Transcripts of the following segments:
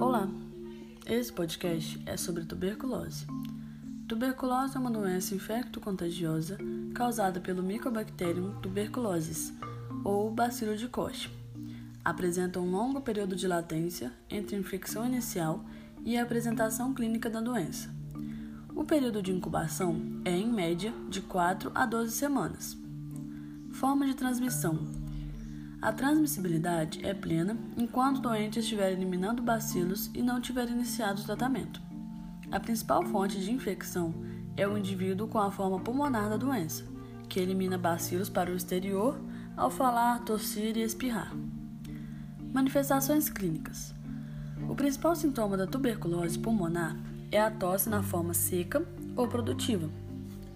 Olá, esse podcast é sobre tuberculose. Tuberculose é uma doença infecto-contagiosa causada pelo Mycobacterium tuberculosis, ou bacilo de Koch. Apresenta um longo período de latência entre a infecção inicial e a apresentação clínica da doença. O período de incubação é, em média, de 4 a 12 semanas. Forma de transmissão: A transmissibilidade é plena enquanto o doente estiver eliminando bacilos e não tiver iniciado o tratamento. A principal fonte de infecção é o indivíduo com a forma pulmonar da doença, que elimina bacilos para o exterior ao falar, tossir e espirrar. Manifestações clínicas: O principal sintoma da tuberculose pulmonar é a tosse na forma seca ou produtiva.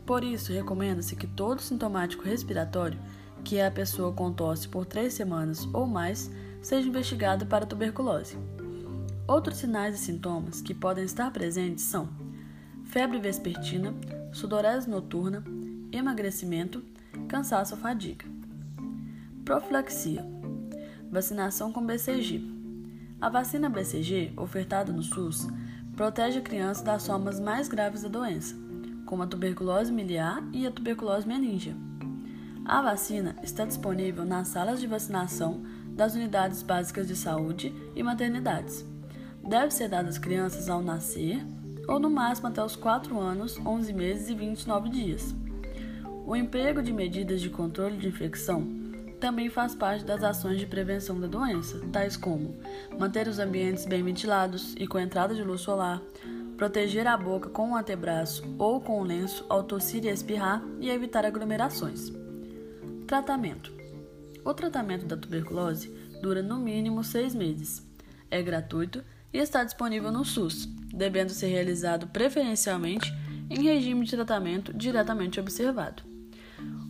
Por isso, recomenda-se que todo sintomático respiratório, que é a pessoa com tosse por três semanas ou mais, seja investigado para tuberculose. Outros sinais e sintomas que podem estar presentes são febre vespertina, sudorese noturna, emagrecimento, cansaço ou fadiga. Profilaxia. Vacinação com BCG. A vacina BCG, ofertada no SUS, protege a criança das formas mais graves da doença, como a tuberculose miliar e a tuberculose meningea. A vacina está disponível nas salas de vacinação das unidades básicas de saúde e maternidades deve ser dada às crianças ao nascer ou no máximo até os 4 anos, 11 meses e 29 dias. O emprego de medidas de controle de infecção também faz parte das ações de prevenção da doença, tais como manter os ambientes bem ventilados e com entrada de luz solar, proteger a boca com um antebraço ou com um lenço ao tossir e espirrar e evitar aglomerações. Tratamento: O tratamento da tuberculose dura no mínimo seis meses. É gratuito e está disponível no SUS, devendo ser realizado preferencialmente em regime de tratamento diretamente observado.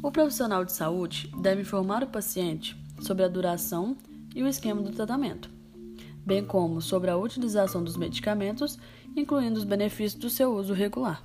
O profissional de saúde deve informar o paciente sobre a duração e o esquema do tratamento, bem como sobre a utilização dos medicamentos, incluindo os benefícios do seu uso regular.